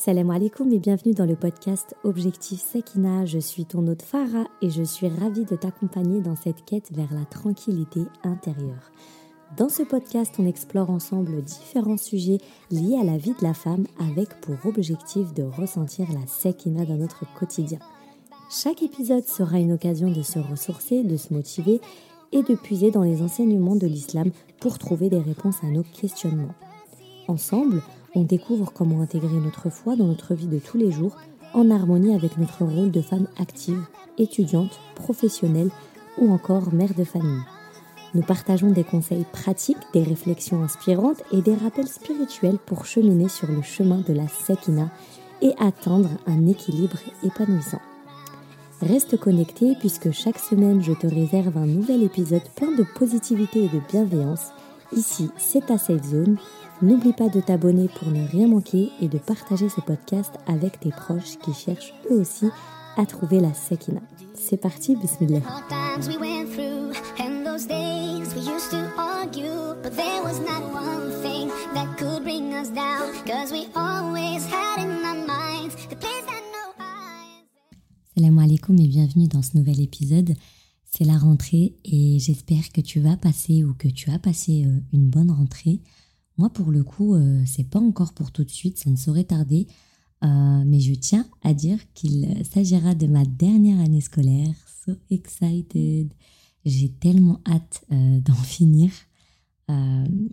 Salam alaikum et bienvenue dans le podcast Objectif Sekina. Je suis ton hôte Farah et je suis ravie de t'accompagner dans cette quête vers la tranquillité intérieure. Dans ce podcast, on explore ensemble différents sujets liés à la vie de la femme avec pour objectif de ressentir la Sekina dans notre quotidien. Chaque épisode sera une occasion de se ressourcer, de se motiver et de puiser dans les enseignements de l'islam pour trouver des réponses à nos questionnements. Ensemble, on découvre comment intégrer notre foi dans notre vie de tous les jours en harmonie avec notre rôle de femme active, étudiante, professionnelle ou encore mère de famille. Nous partageons des conseils pratiques, des réflexions inspirantes et des rappels spirituels pour cheminer sur le chemin de la Sekina et atteindre un équilibre épanouissant. Reste connecté puisque chaque semaine je te réserve un nouvel épisode plein de positivité et de bienveillance. Ici, c'est ta safe zone N'oublie pas de t'abonner pour ne rien manquer et de partager ce podcast avec tes proches qui cherchent eux aussi à trouver la Sekina. C'est parti, bismillah. Salam alaikum et bienvenue dans ce nouvel épisode. C'est la rentrée et j'espère que tu vas passer ou que tu as passé euh, une bonne rentrée. Moi, pour le coup, euh, c'est pas encore pour tout de suite, ça ne saurait tarder. Euh, mais je tiens à dire qu'il s'agira de ma dernière année scolaire. So excited! J'ai tellement hâte euh, d'en finir.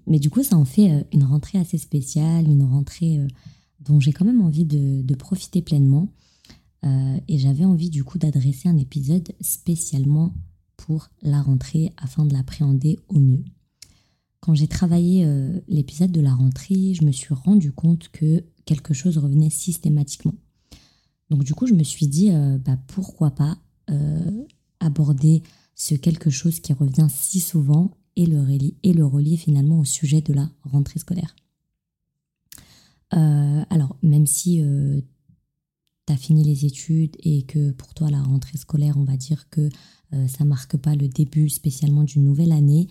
mais du coup, ça en fait une rentrée assez spéciale, une rentrée dont j'ai quand même envie de, de profiter pleinement. et j'avais envie du coup d'adresser un épisode spécialement pour la rentrée afin de l'appréhender au mieux. Quand j'ai travaillé euh, l'épisode de la rentrée, je me suis rendu compte que quelque chose revenait systématiquement. Donc du coup, je me suis dit, euh, bah, pourquoi pas euh, aborder ce quelque chose qui revient si souvent et le, relier, finalement au sujet de la rentrée scolaire. alors, même si tu as fini les études et que pour toi la rentrée scolaire, on va dire que ça marque pas le début spécialement d'une nouvelle année,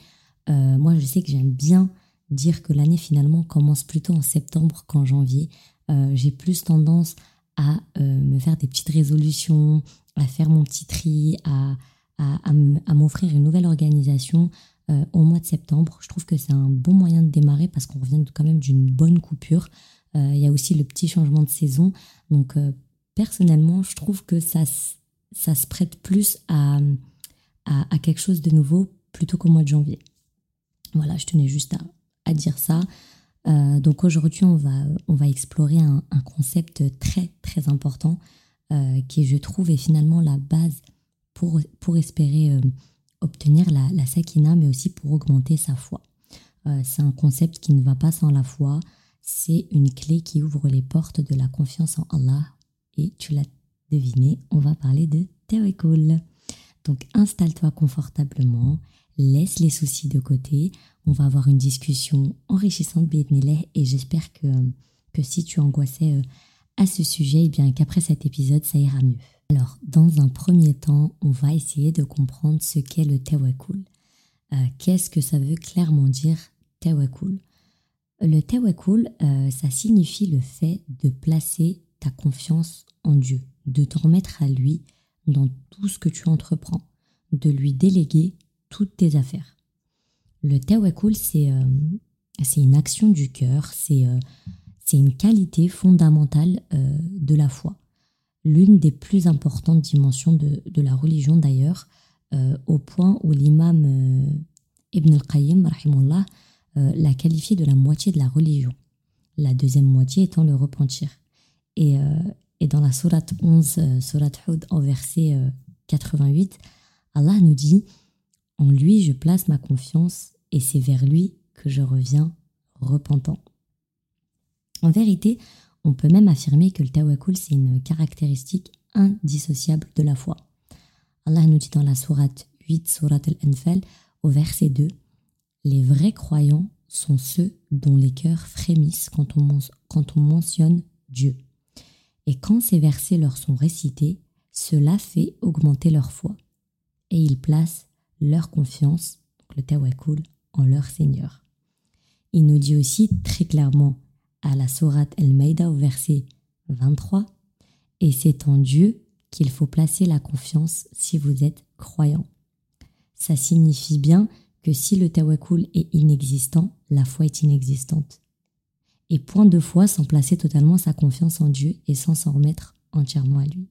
euh, moi, je sais que j'aime bien dire que l'année finalement commence plutôt en septembre qu'en janvier. Euh, j'ai plus tendance à euh, me faire des petites résolutions, à faire mon petit tri, à, à, m'offrir une nouvelle organisation au mois de septembre. Je trouve que c'est un bon moyen de démarrer parce qu'on revient quand même d'une bonne coupure. Il y a aussi le petit changement de saison. Donc personnellement, je trouve que ça, ça se prête plus à, à quelque chose de nouveau plutôt qu'au mois de janvier. Voilà, je tenais juste à, dire ça. Euh, donc aujourd'hui, on va, on va explorer un, concept très très important euh, qui, je trouve, est finalement la base pour, pour espérer euh, obtenir la, la, sakina, mais aussi pour augmenter sa foi. c'est un concept qui ne va pas sans la foi. C'est une clé qui ouvre les portes de la confiance en Allah. Et tu l'as deviné, on va parler de Tawakul. Donc installe-toi confortablement laisse les soucis de côté. On va avoir une discussion enrichissante, et j'espère que, que si tu angoissais euh, à ce sujet, et eh bien qu'après cet épisode, ça ira mieux. Alors, dans un premier temps, on va essayer de comprendre ce qu'est le tawakul. Euh, qu'est-ce que ça veut clairement dire tawakul? Le tawakul, euh, ça signifie le fait de placer ta confiance en Dieu, de te remettre à lui dans tout ce que tu entreprends, de lui déléguer toutes tes affaires. Le tawakkul, c'est euh, une action du cœur, c'est euh, une qualité fondamentale euh, de la foi. L'une des plus importantes dimensions de, de la religion d'ailleurs, au point où l'imam Ibn al-Qayyim l'a qualifié de la moitié de la religion, la deuxième moitié étant le repentir. Et, et dans la sourate 11, sourate Hud, au verset 88, Allah nous dit en lui, je place ma confiance et c'est vers lui que je reviens repentant. En vérité, on peut même affirmer que le tawakkul, c'est une caractéristique indissociable de la foi. Allah nous dit dans la sourate 8, sourate al-Anfal, au verset 2, Les vrais croyants sont ceux dont les cœurs frémissent quand on, quand on mentionne Dieu. Et quand ces versets leur sont récités, cela fait augmenter leur foi. Et ils placent leur confiance, donc le tawakkul, en leur Seigneur. Il nous dit aussi très clairement à la Sourate El-Maïda au verset 23. Et c'est en Dieu qu'il faut placer la confiance si vous êtes croyant. Ça signifie bien que si le tawakkul est inexistant, la foi est inexistante. Et point de foi sans placer totalement sa confiance en Dieu et sans s'en remettre entièrement à lui.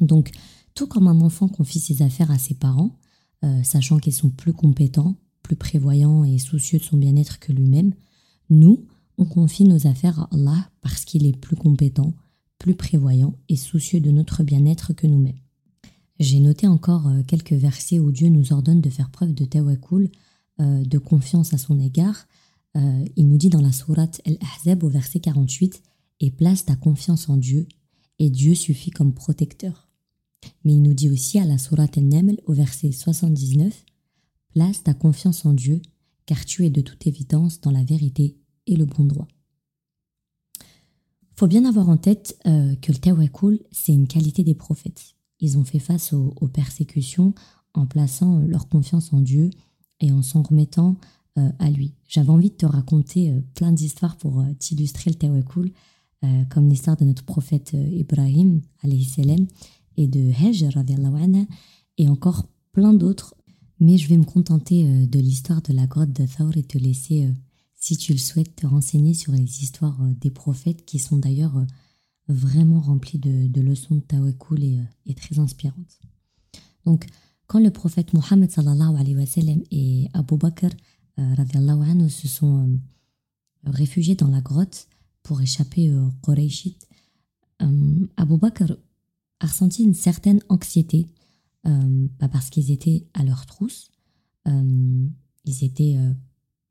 Donc, tout comme un enfant confie ses affaires à ses parents, euh, sachant qu'ils sont plus compétents, plus prévoyants et soucieux de son bien-être que lui-même, nous, on confie nos affaires à Allah parce qu'il est plus compétent, plus prévoyant et soucieux de notre bien-être que nous-mêmes. J'ai noté encore euh, quelques versets où Dieu nous ordonne de faire preuve de tawakkul, euh, de confiance à son égard. il nous dit dans la sourate Al-Ahzab au verset 48 Et place ta confiance en Dieu, et Dieu suffit comme protecteur. Mais il nous dit aussi à la Sourate An-Naml au verset 79 Place ta confiance en Dieu, car tu es de toute évidence dans la vérité et le bon droit. Faut bien avoir en tête euh, que le tawakkul, c'est une qualité des prophètes. Ils ont fait face aux, persécutions en plaçant euh, leur confiance en Dieu et en s'en remettant euh, à lui. J'avais envie de te raconter plein d'histoires pour t'illustrer le tawakkul, comme l'histoire de notre prophète Ibrahim, alayhi et de Hajj et encore plein d'autres. Mais je vais me contenter euh, de l'histoire de la grotte de Thawr et te laisser, euh, si tu le souhaites, te renseigner sur les histoires euh, des prophètes qui sont d'ailleurs vraiment remplies de, leçons de tawakkul et, très inspirantes. Donc, quand le prophète Mohammed et Abu Bakr anhu, se sont réfugiés dans la grotte pour échapper aux Qurayshites, Abu Bakr a ressenti une certaine anxiété euh, bah, parce qu'ils étaient à leur trousse. Euh, ils étaient euh,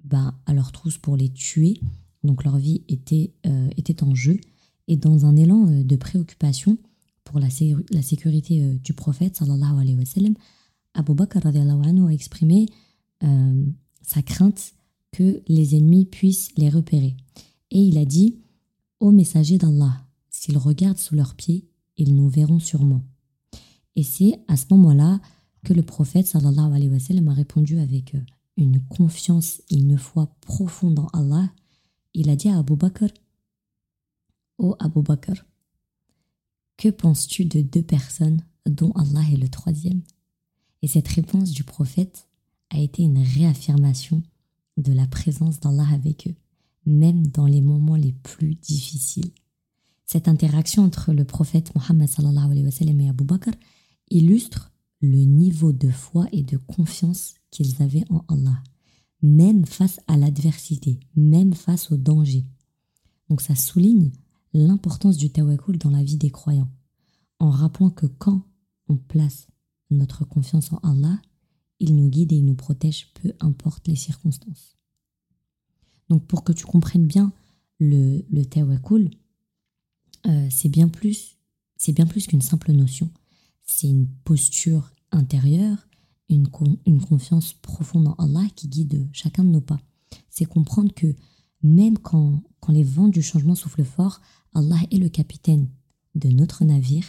bah, à leur trousse pour les tuer, donc leur vie était, était en jeu. Et dans un élan de préoccupation pour la, sécurité du prophète, sallallahu alayhi wa Abu Bakr anhu, a exprimé sa crainte que les ennemis puissent les repérer. Et il a dit Ô messager d'Allah, s'ils regardent sous leurs pieds, ils nous verront sûrement. Et c'est à ce moment-là que le prophète sallallahu alayhi wa sallam a répondu avec euh, une confiance et une foi profonde en Allah. Il a dit à Abu Bakr Ô Abu Bakr, que penses-tu de deux personnes dont Allah est le troisième? Et cette réponse du prophète a été une réaffirmation de la présence d'Allah avec eux, même dans les moments les plus difficiles. Cette interaction entre le prophète Mohammed et Abu Bakr illustre le niveau de foi et de confiance qu'ils avaient en Allah, même face à l'adversité, même face au danger. Donc ça souligne l'importance du tawakkul dans la vie des croyants, en rappelant que quand on place notre confiance en Allah, il nous guide et il nous protège, peu importe les circonstances. Donc pour que tu comprennes bien le, le tawakkul, euh, c'est bien plus, c'est bien plus qu'une simple notion. C'est une posture intérieure, une, une confiance profonde en Allah qui guide chacun de nos pas. C'est comprendre que même quand, quand les vents du changement soufflent fort, Allah est le capitaine de notre navire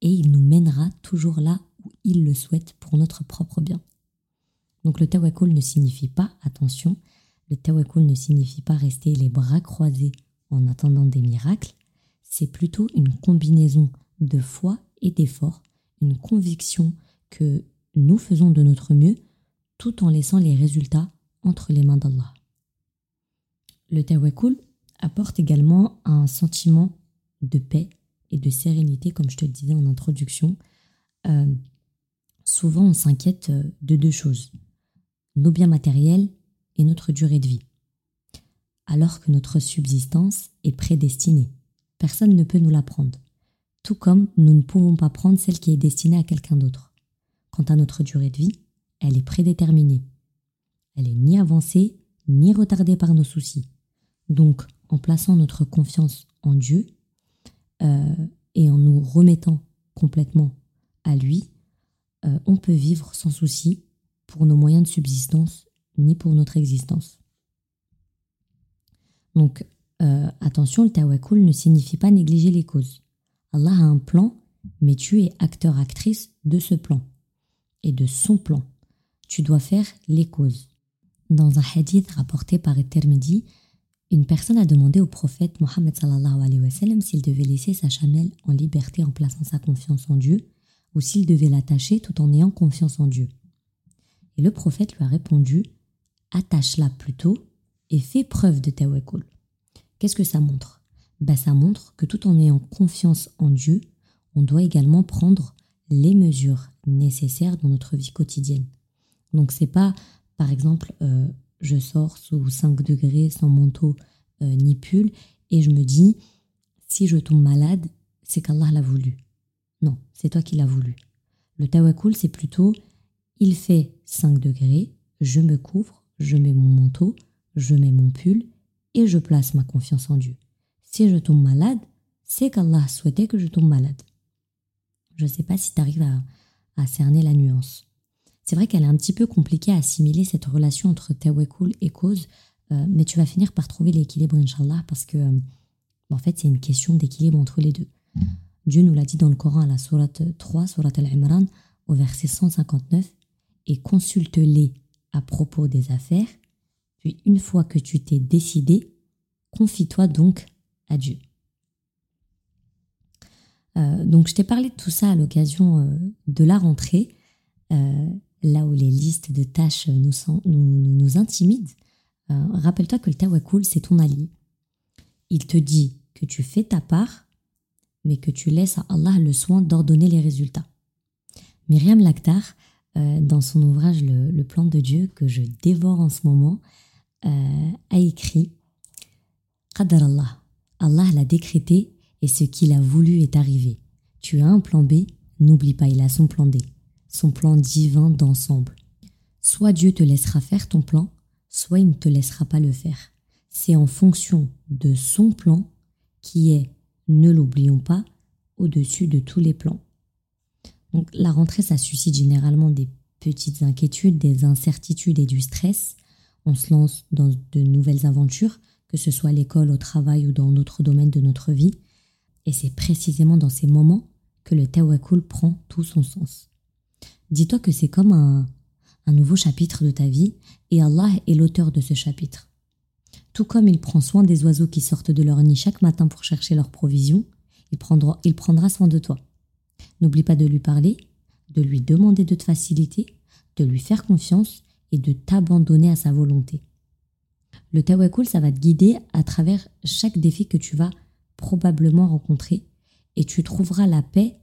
et il nous mènera toujours là où il le souhaite pour notre propre bien. Donc le tawakkul ne signifie pas, attention, le tawakkul ne signifie pas rester les bras croisés en attendant des miracles, c'est plutôt une combinaison de foi et d'effort, une conviction que nous faisons de notre mieux tout en laissant les résultats entre les mains d'Allah. Le tawakkul apporte également un sentiment de paix et de sérénité, comme je te disais en introduction. Euh, souvent, on s'inquiète de deux choses, nos biens matériels et notre durée de vie, alors que notre subsistance est prédestinée. Personne ne peut nous la prendre. Tout comme nous ne pouvons pas prendre celle qui est destinée à quelqu'un d'autre. Quant à notre durée de vie, elle est prédéterminée. Elle est ni avancée, ni retardée par nos soucis. Donc, en plaçant notre confiance en Dieu euh, et en nous remettant complètement à lui, euh, on peut vivre sans souci pour nos moyens de subsistance ni pour notre existence. Donc, euh, attention, le tawakkul ne signifie pas négliger les causes. Allah a un plan, mais tu es acteur-actrice de ce plan et de son plan. Tu dois faire les causes. Dans un hadith rapporté par Tirmidhi, Une personne a demandé au prophète Mohammed s'il devait laisser sa chamelle en liberté en plaçant sa confiance en Dieu ou s'il devait l'attacher tout en ayant confiance en Dieu. Et le prophète lui a répondu Attache-la plutôt et fais preuve de tawakkul. Qu'est-ce que ça montre? Ben, Ça montre que tout en ayant confiance en Dieu, on doit également prendre les mesures nécessaires dans notre vie quotidienne. Donc c'est pas, par exemple, euh, je sors sous 5 degrés sans manteau euh, ni pull et je me dis si je tombe malade, c'est qu'Allah l'a voulu. Non, c'est toi qui l'as voulu. Le tawakkul, c'est plutôt il fait 5 degrés, je me couvre, je mets mon manteau, je mets mon pull et je place ma confiance en Dieu. Si je tombe malade, c'est qu'Allah souhaitait que je tombe malade. Je ne sais pas si tu arrives à, cerner la nuance. C'est vrai qu'elle est un petit peu compliquée à assimiler cette relation entre tawakkul et cause, euh, mais tu vas finir par trouver l'équilibre, Inch'Allah, parce que, euh, en fait, c'est une question d'équilibre entre les deux. Dieu nous l'a dit dans le Coran à la sourate 3, sourate Al-Imran, au verset 159, et consulte-les à propos des affaires, puis une fois que tu t'es décidé, confie-toi donc à Dieu. Euh, donc je t'ai parlé de tout ça à l'occasion de la rentrée là où les listes de tâches nous, nous, intimident, euh, rappelle-toi que le tawakkul, c'est ton allié. Il te dit que tu fais ta part, mais que tu laisses à Allah le soin d'ordonner les résultats. Myriam euh, dans son ouvrage le, plan de Dieu, que je dévore en ce moment, euh, a écrit Qadar Allah, Allah l'a décrété et ce qu'il a voulu est arrivé. Tu as un plan B, n'oublie pas, il a son plan D son plan divin d'ensemble. Soit Dieu te laissera faire ton plan, soit il ne te laissera pas le faire. C'est en fonction de son plan qui est, ne l'oublions pas, au-dessus de tous les plans. Donc la rentrée, ça suscite généralement des petites inquiétudes, des incertitudes et du stress. On se lance dans de nouvelles aventures, que ce soit à l'école, au travail ou dans d'autres domaines de notre vie. Et c'est précisément dans ces moments que le tawakkul prend tout son sens. Dis-toi que c'est comme un, nouveau chapitre de ta vie et Allah est l'auteur de ce chapitre. Tout comme il prend soin des oiseaux qui sortent de leur nid chaque matin pour chercher leurs provisions, il prendra, il prendra soin de toi. N'oublie pas de lui parler, de lui demander de te faciliter, de lui faire confiance et de t'abandonner à sa volonté. Le tawakkul, ça va te guider à travers chaque défi que tu vas probablement rencontrer et tu trouveras la paix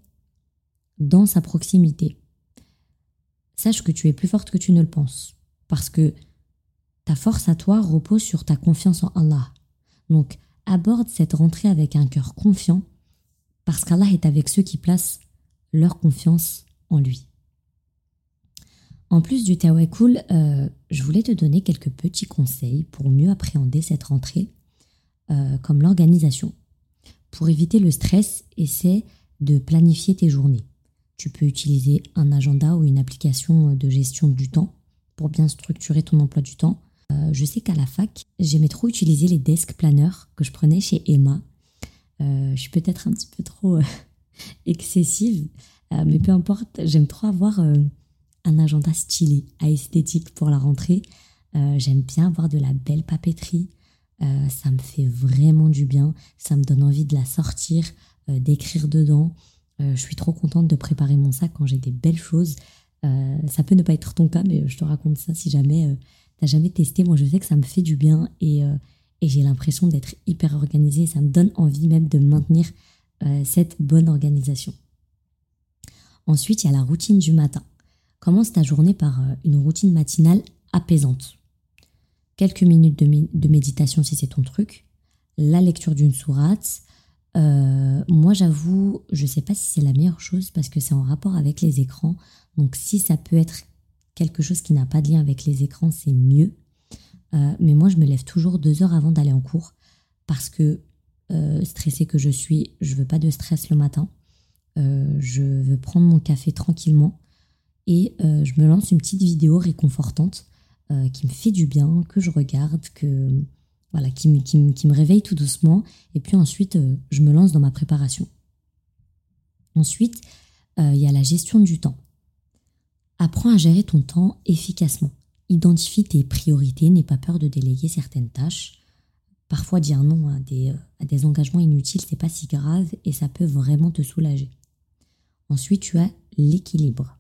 dans sa proximité sache que tu es plus forte que tu ne le penses. Parce que ta force à toi repose sur ta confiance en Allah. Donc, aborde cette rentrée avec un cœur confiant, parce qu'Allah est avec ceux qui placent leur confiance en lui. En plus du tawakkul, euh, je voulais te donner quelques petits conseils pour mieux appréhender cette rentrée, euh, comme l'organisation. Pour éviter le stress, essaie de planifier tes journées. Tu peux utiliser un agenda ou une application de gestion du temps pour bien structurer ton emploi du temps. Euh, je sais qu'à la fac, j'aimais trop utiliser les desk planners que je prenais chez Emma. Euh, je suis peut-être un petit peu trop excessive, mais peu importe, j'aime trop avoir un agenda stylé, à esthétique pour la rentrée. j'aime bien avoir de la belle papeterie. ça me fait vraiment du bien. Ça me donne envie de la sortir, d'écrire dedans. Euh, je suis trop contente de préparer mon sac quand j'ai des belles choses. Euh, ça peut ne pas être ton cas, mais je te raconte ça si jamais euh, n'as jamais testé. Moi, je sais que ça me fait du bien et, j'ai l'impression d'être hyper organisée. Ça me donne envie même de maintenir cette bonne organisation. Ensuite, il y a la routine du matin. Commence ta journée par une routine matinale apaisante. Quelques minutes de méditation si c'est ton truc, la lecture d'une sourate, euh, moi, j'avoue, je ne sais pas si c'est la meilleure chose parce que c'est en rapport avec les écrans. Donc, si ça peut être quelque chose qui n'a pas de lien avec les écrans, c'est mieux. Euh, mais moi, je me lève toujours deux heures avant d'aller en cours parce que euh, stressée que je suis, je veux pas de stress le matin. je veux prendre mon café tranquillement et je me lance une petite vidéo réconfortante qui me fait du bien, que je regarde, que voilà, qui, me réveille tout doucement. Et puis ensuite, euh, je me lance dans ma préparation. Ensuite, euh, il y a la gestion du temps. Apprends à gérer ton temps efficacement. Identifie tes priorités, n'aie pas peur de déléguer certaines tâches. Parfois, dire non à des, à des engagements inutiles, c'est pas si grave et ça peut vraiment te soulager. Ensuite, tu as l'équilibre.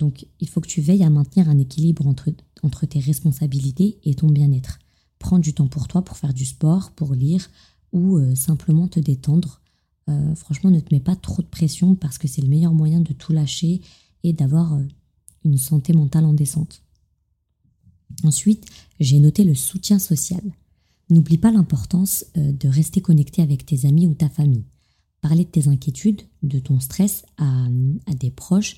Donc, il faut que tu veilles à maintenir un équilibre entre, tes responsabilités et ton bien-être. Prends du temps pour toi, pour faire du sport, pour lire ou euh, simplement te détendre. Euh, franchement, ne te mets pas trop de pression parce que c'est le meilleur moyen de tout lâcher et d'avoir euh, une santé mentale en descente. Ensuite, j'ai noté le soutien social. N'oublie pas l'importance de rester connecté avec tes amis ou ta famille. Parler de tes inquiétudes, de ton stress à, des proches,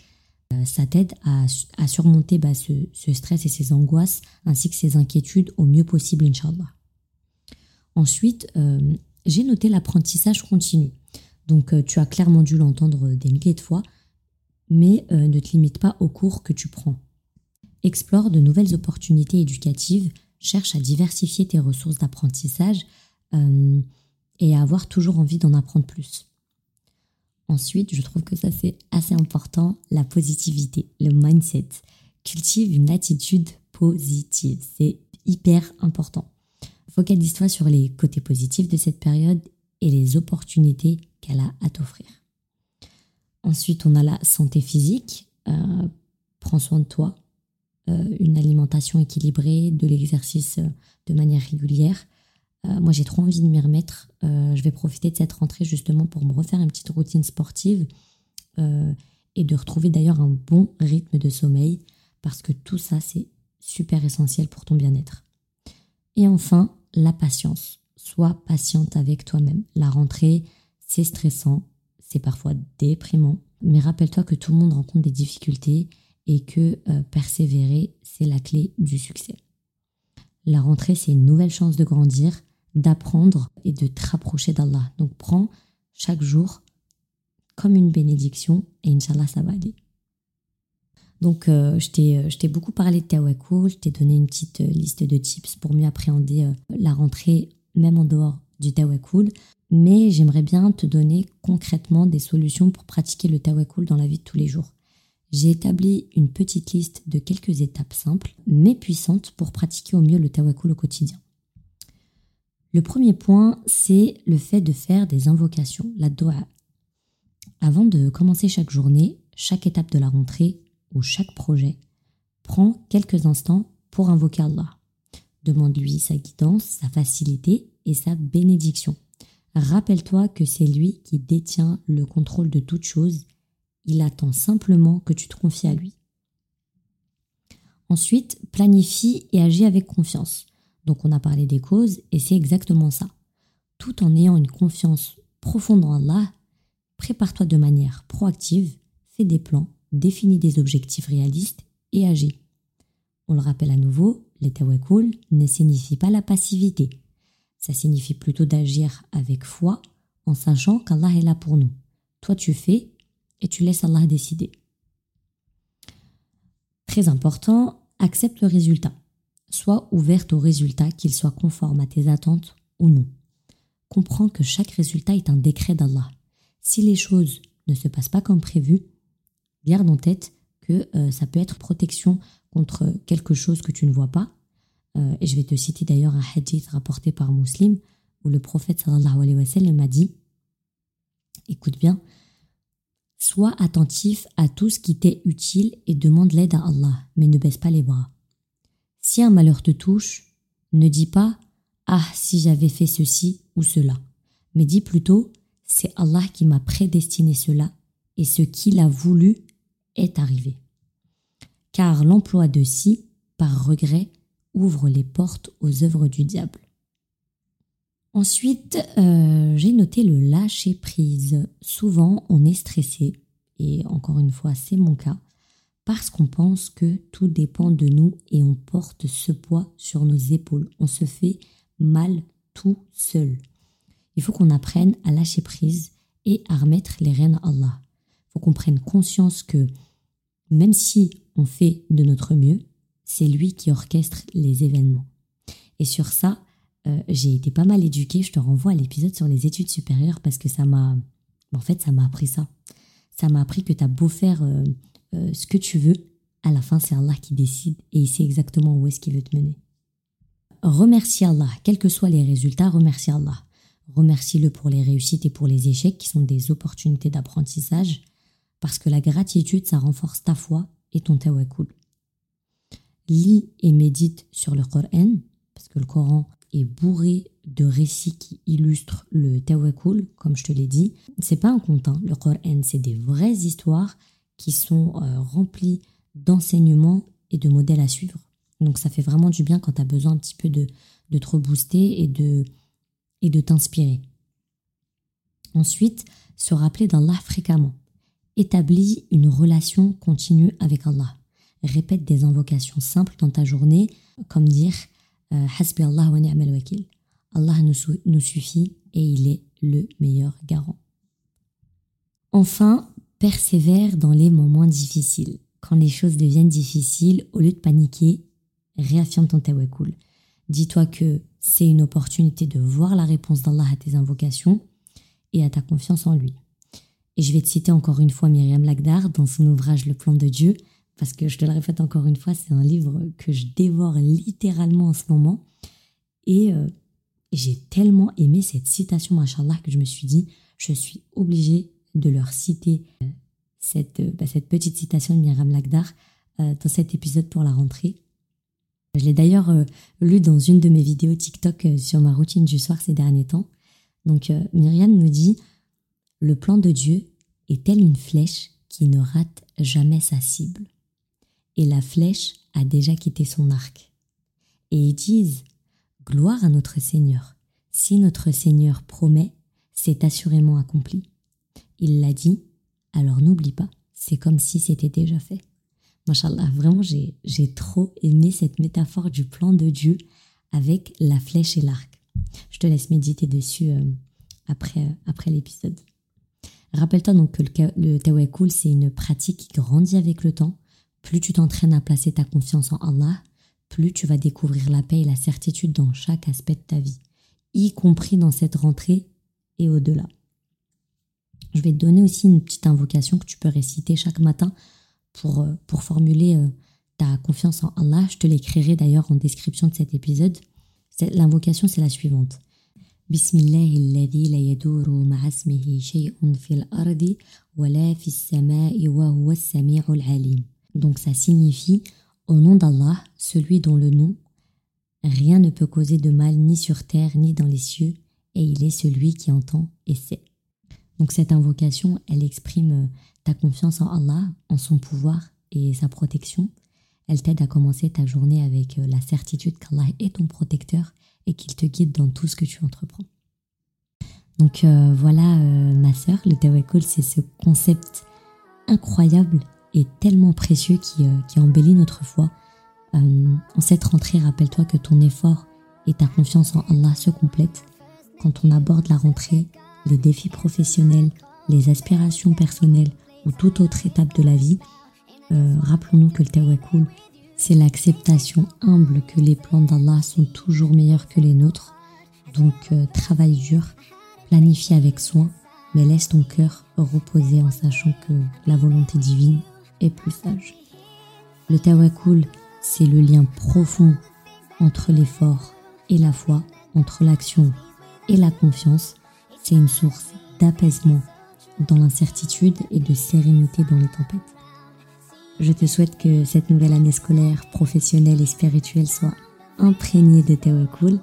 ça t'aide à, surmonter bah, ce, stress et ces angoisses, ainsi que ces inquiétudes au mieux possible, Inch'Allah. Ensuite, euh, j'ai noté l'apprentissage continu. Donc, euh, tu as clairement dû l'entendre des milliers de fois, mais euh, ne te limite pas aux cours que tu prends. Explore de nouvelles opportunités éducatives, cherche à diversifier tes ressources d'apprentissage euh, et à avoir toujours envie d'en apprendre plus. Ensuite, je trouve que ça c'est assez important, la positivité, le mindset. Cultive une attitude positive, c'est hyper important. Focalise-toi sur les côtés positifs de cette période et les opportunités qu'elle a à t'offrir. Ensuite, on a la santé physique. Euh, prends soin de toi. Euh, une alimentation équilibrée, de l'exercice euh, de manière régulière. Euh, moi, j'ai trop envie de m'y remettre. Euh, je vais profiter de cette rentrée justement pour me refaire une petite routine sportive euh, et de retrouver d'ailleurs un bon rythme de sommeil parce que tout ça, c'est super essentiel pour ton bien-être. Et enfin, la patience. Sois patiente avec toi-même. La rentrée, c'est stressant, c'est parfois déprimant, mais rappelle-toi que tout le monde rencontre des difficultés et que persévérer, c'est la clé du succès. La rentrée, c'est une nouvelle chance de grandir, d'apprendre et de te rapprocher d'Allah. Donc prends chaque jour comme une bénédiction et Inch'Allah ça va aller. Donc euh, je t'ai beaucoup parlé de Tawakul, je t'ai donné une petite euh, liste de tips pour mieux appréhender euh, la rentrée même en dehors du Tawakul. Mais j'aimerais bien te donner concrètement des solutions pour pratiquer le Tawakul dans la vie de tous les jours. J'ai établi une petite liste de quelques étapes simples mais puissantes pour pratiquer au mieux le Tawakul au quotidien. Le premier point, c'est le fait de faire des invocations, la doa. Avant de commencer chaque journée, chaque étape de la rentrée ou chaque projet, prends quelques instants pour invoquer Allah. Demande-lui sa guidance, sa facilité et sa bénédiction. Rappelle-toi que c'est lui qui détient le contrôle de toute chose. Il attend simplement que tu te confies à lui. Ensuite, planifie et agis avec confiance. Donc on a parlé des causes et c'est exactement ça. Tout en ayant une confiance profonde en Allah, prépare-toi de manière proactive, fais des plans, définis des objectifs réalistes et agis. On le rappelle à nouveau, l'état cool ne signifie pas la passivité. Ça signifie plutôt d'agir avec foi en sachant qu'Allah est là pour nous. Toi tu fais et tu laisses Allah décider. Très important, accepte le résultat. Sois ouverte aux résultats, qu'ils soient conformes à tes attentes ou non. Comprends que chaque résultat est un décret d'Allah. Si les choses ne se passent pas comme prévu, garde en tête que euh, ça peut être protection contre quelque chose que tu ne vois pas. Euh, et je vais te citer d'ailleurs un hadith rapporté par Muslim où le prophète sallallahu alayhi wa sallam dit Écoute bien, sois attentif à tout ce qui t'est utile et demande l'aide à Allah, mais ne baisse pas les bras. Si un malheur te touche, ne dis pas Ah, si j'avais fait ceci ou cela, mais dis plutôt C'est Allah qui m'a prédestiné cela et ce qu'il a voulu est arrivé. Car l'emploi de si, par regret, ouvre les portes aux œuvres du diable. Ensuite, euh, j'ai noté le lâcher prise. Souvent, on est stressé, et encore une fois, c'est mon cas, parce qu'on pense que tout dépend de nous et on porte ce poids sur nos épaules. On se fait mal tout seul. Il faut qu'on apprenne à lâcher prise et à remettre les rênes à Allah. Il faut qu'on prenne conscience que même si on fait de notre mieux, c'est lui qui orchestre les événements. Et sur ça, euh, j'ai été pas mal éduquée. Je te renvoie à l'épisode sur les études supérieures parce que ça m'a... En fait, ça m'a appris ça. Ça m'a appris que tu as beau faire... Euh, euh, ce que tu veux, à la fin, c'est Allah qui décide et il sait exactement où est-ce qu'il veut te mener. remercie Allah, quels que soient les résultats, remercie Allah. Remercie-le pour les réussites et pour les échecs qui sont des opportunités d'apprentissage, parce que la gratitude, ça renforce ta foi et ton tawakkul. Lis et médite sur le Coran, parce que le Coran est bourré de récits qui illustrent le tawakkul, comme je te l'ai dit. C'est pas un conte, hein. le Coran, c'est des vraies histoires qui sont euh, remplies d'enseignements et de modèles à suivre. Donc ça fait vraiment du bien quand tu as besoin un petit peu de, de te rebooster et de, et de t'inspirer. Ensuite, se rappeler d'Allah fréquemment. Établis une relation continue avec Allah. Répète des invocations simples dans ta journée, comme dire euh, Hasbi Allah wa ni'mal wakil. Allah nous, nous suffit et il est le meilleur garant. Enfin, persévère dans les moments difficiles. Quand les choses deviennent difficiles, au lieu de paniquer, réaffirme ton tawakkul. Dis-toi que c'est une opportunité de voir la réponse d'Allah à tes invocations et à ta confiance en lui. Et je vais te citer encore une fois Myriam Lagdar dans son ouvrage Le plan de Dieu, parce que je te le répète encore une fois, c'est un livre que je dévore littéralement en ce moment. Et euh, j'ai tellement aimé cette citation, machallah, que je me suis dit, je suis obligée de leur citer euh, cette, euh, bah, cette petite citation de Myriam Lagdar dans cet épisode pour la rentrée. Je l'ai d'ailleurs euh, lu dans une de mes vidéos TikTok euh, sur ma routine du soir ces derniers temps. Donc euh, Myriam nous dit Le plan de Dieu est tel une flèche qui ne rate jamais sa cible. Et la flèche a déjà quitté son arc. Et ils disent Gloire à notre Seigneur. Si notre Seigneur promet, c'est assurément accompli. Il l'a dit, alors n'oublie pas, c'est comme si c'était déjà fait. Machallah, vraiment, j'ai trop aimé cette métaphore du plan de Dieu avec la flèche et l'arc. Je te laisse méditer dessus euh, après, euh, après l'épisode. Rappelle-toi donc que le, le c'est une pratique qui grandit avec le temps. Plus tu t'entraînes à placer ta confiance en Allah, plus tu vas découvrir la paix et la certitude dans chaque aspect de ta vie, y compris dans cette rentrée et au-delà. Je vais te donner aussi une petite invocation que tu peux réciter chaque matin pour, euh, pour formuler euh, ta confiance en Allah. Je te l'écrirai d'ailleurs en description de cet épisode. L'invocation, c'est la suivante. alladhi la yaduru ma'asmihi shay'un fil ardi wa la fis sama'i wa huwa as-sami'ul alim. Donc ça signifie au nom d'Allah, celui dont le nom rien ne peut causer de mal ni sur terre ni dans les cieux et il est celui qui entend et sait. Donc cette invocation, elle exprime ta confiance en Allah, en son pouvoir et sa protection. Elle t'aide à commencer ta journée avec euh, la certitude qu'Allah est ton protecteur et qu'il te guide dans tout ce que tu entreprends. Donc euh, voilà euh, ma sœur, le tawakkul c'est ce concept incroyable et tellement précieux qui embellit notre foi. en cette rentrée, rappelle-toi que ton effort et ta confiance en Allah se complètent quand on aborde la rentrée, les défis professionnels, les aspirations personnelles ou toute autre étape de la vie, euh, rappelons-nous que le tawakkul, c'est l'acceptation humble que les plans d'Allah sont toujours meilleurs que les nôtres. Donc euh, travaille dur, planifie avec soin, mais laisse ton cœur reposer en sachant que la volonté divine est plus sage. Le tawakkul, c'est le lien profond entre l'effort et la foi, entre l'action et la confiance. C'est une source d'apaisement dans l'incertitude et de sérénité dans les tempêtes. Je te souhaite que cette nouvelle année scolaire, professionnelle et spirituelle soit imprégnée de cool,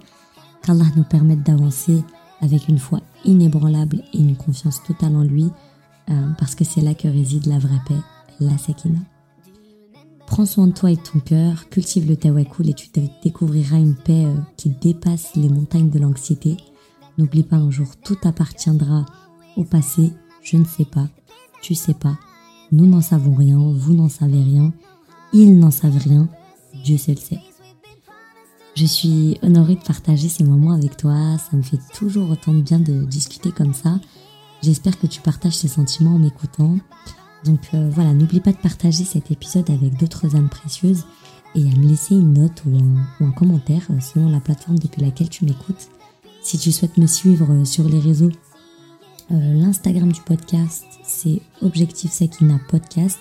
qu'Allah nous permette d'avancer avec une foi inébranlable et une confiance totale en lui, euh, parce que c'est là que réside la vraie paix, la sekina. Prends soin de toi et de ton cœur, cultive le tawakkul et tu découvriras une paix euh, qui dépasse les montagnes de l'anxiété. N'oublie pas un jour, tout appartiendra au passé je ne sais pas, tu sais pas, nous n'en savons rien, vous n'en savez rien, ils n'en savent rien, Dieu seul sait. Je suis honorée de partager ces moments avec toi, ça me fait toujours autant de bien de discuter comme ça. J'espère que tu partages ces sentiments en m'écoutant. Donc euh, voilà, n'oublie pas de partager cet épisode avec d'autres âmes précieuses et à me laisser une note ou un, commentaire euh, selon la plateforme depuis laquelle tu m'écoutes. Si tu souhaites me suivre euh, sur les réseaux, euh, L'Instagram du podcast, c'est Objectif Sakina Podcast.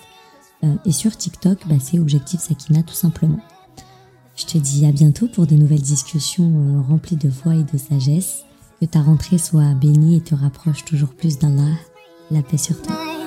Euh, et sur TikTok, bah, c'est Objectif Sakina tout simplement. Je te dis à bientôt pour de nouvelles discussions remplies de foi et de sagesse. Que ta rentrée soit bénie et te rapproche toujours plus d'Allah. La paix sur toi.